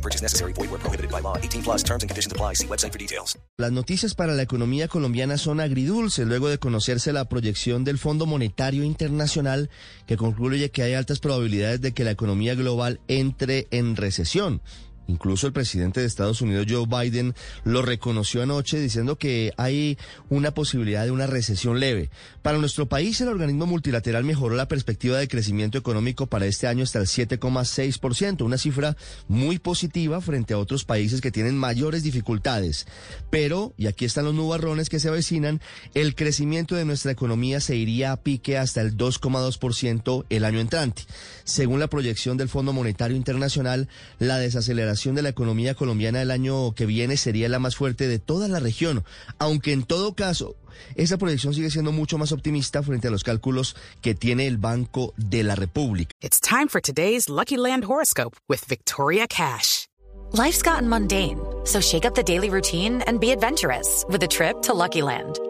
No purchase necessary. Void where prohibited by law. 18 plus terms and conditions apply. See website for details. Las noticias para la economía colombiana son agridulces luego de conocerse la proyección del Fondo Monetario Internacional que concluye que hay altas probabilidades de que la economía global entre en recesión. Incluso el presidente de Estados Unidos, Joe Biden, lo reconoció anoche diciendo que hay una posibilidad de una recesión leve. Para nuestro país, el organismo multilateral mejoró la perspectiva de crecimiento económico para este año hasta el 7,6%, una cifra muy positiva frente a otros países que tienen mayores dificultades. Pero, y aquí están los nubarrones que se avecinan, el crecimiento de nuestra economía se iría a pique hasta el 2,2% el año entrante. Según la proyección del Fondo Monetario Internacional, la desaceleración de la economía colombiana el año que viene sería la más fuerte de toda la región, aunque en todo caso esa proyección sigue siendo mucho más optimista frente a los cálculos que tiene el Banco de la República. It's time for today's Lucky Land horoscope with Victoria Cash. Life's gotten mundane, so shake up the daily routine and be adventurous with a trip to Lucky Land.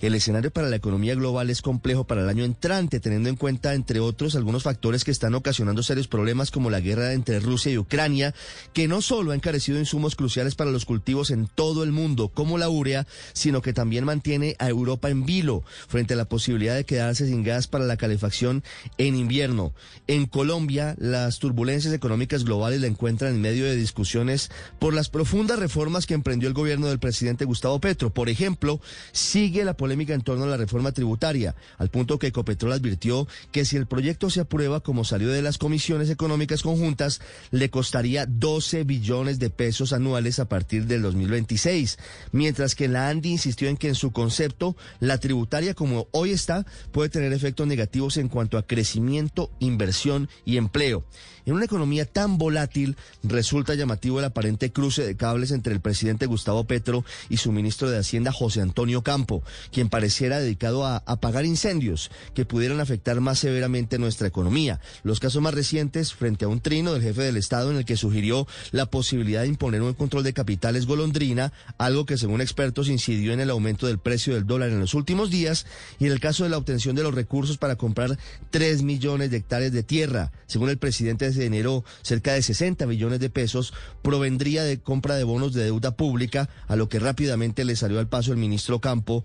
El escenario para la economía global es complejo para el año entrante, teniendo en cuenta, entre otros, algunos factores que están ocasionando serios problemas como la guerra entre Rusia y Ucrania, que no solo ha encarecido insumos cruciales para los cultivos en todo el mundo, como la urea, sino que también mantiene a Europa en vilo frente a la posibilidad de quedarse sin gas para la calefacción en invierno. En Colombia, las turbulencias económicas globales la encuentran en medio de discusiones por las profundas reformas que emprendió el gobierno del presidente Gustavo Petro. Por ejemplo, sigue la polémica en torno a la reforma tributaria, al punto que Ecopetrol advirtió que si el proyecto se aprueba como salió de las comisiones económicas conjuntas, le costaría 12 billones de pesos anuales a partir del 2026, mientras que la ANDI insistió en que en su concepto, la tributaria como hoy está puede tener efectos negativos en cuanto a crecimiento, inversión y empleo. En una economía tan volátil, resulta llamativo el aparente cruce de cables entre el presidente Gustavo Petro y su ministro de Hacienda, José Antonio Campo, quien pareciera dedicado a apagar incendios que pudieran afectar más severamente nuestra economía. Los casos más recientes, frente a un trino del jefe del Estado en el que sugirió la posibilidad de imponer un control de capitales golondrina, algo que según expertos incidió en el aumento del precio del dólar en los últimos días, y en el caso de la obtención de los recursos para comprar 3 millones de hectáreas de tierra, según el presidente de enero cerca de 60 millones de pesos provendría de compra de bonos de deuda pública, a lo que rápidamente le salió al paso el ministro Campo,